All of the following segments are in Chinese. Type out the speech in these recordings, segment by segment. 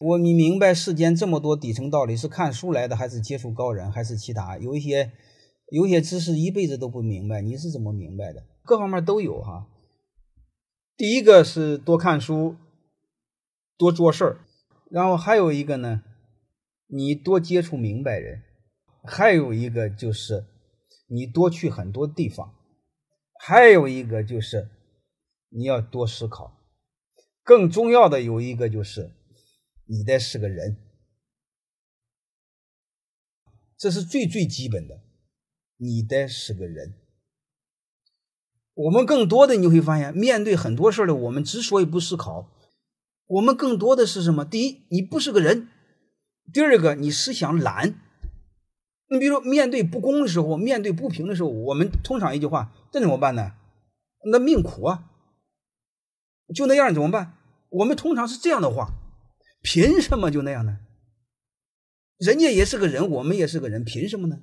我你明白世间这么多底层道理，是看书来的，还是接触高人，还是其他？有一些有些知识一辈子都不明白，你是怎么明白的？各方面都有哈。第一个是多看书，多做事儿，然后还有一个呢，你多接触明白人，还有一个就是你多去很多地方，还有一个就是你要多思考。更重要的有一个就是。你得是个人，这是最最基本的。你得是个人。我们更多的你会发现，面对很多事儿的我们之所以不思考，我们更多的是什么？第一，你不是个人；第二个，你思想懒。你比如说，面对不公的时候，面对不平的时候，我们通常一句话：这怎么办呢？那命苦啊，就那样怎么办？我们通常是这样的话。凭什么就那样呢？人家也是个人，我们也是个人，凭什么呢？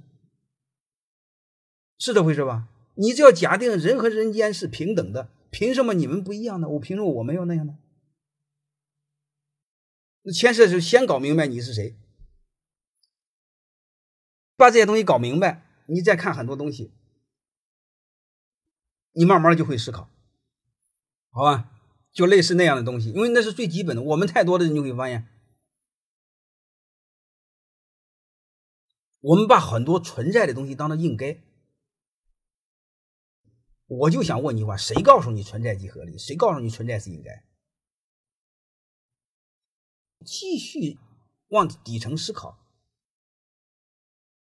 是这回事吧？你只要假定人和人间是平等的，凭什么你们不一样呢？我凭什么我们要那样呢？那前世是先搞明白你是谁，把这些东西搞明白，你再看很多东西，你慢慢就会思考，好吧？就类似那样的东西，因为那是最基本的。我们太多的人就会发现，我们把很多存在的东西当做应该。我就想问你一句话：谁告诉你存在即合理？谁告诉你存在是应该？继续往底层思考，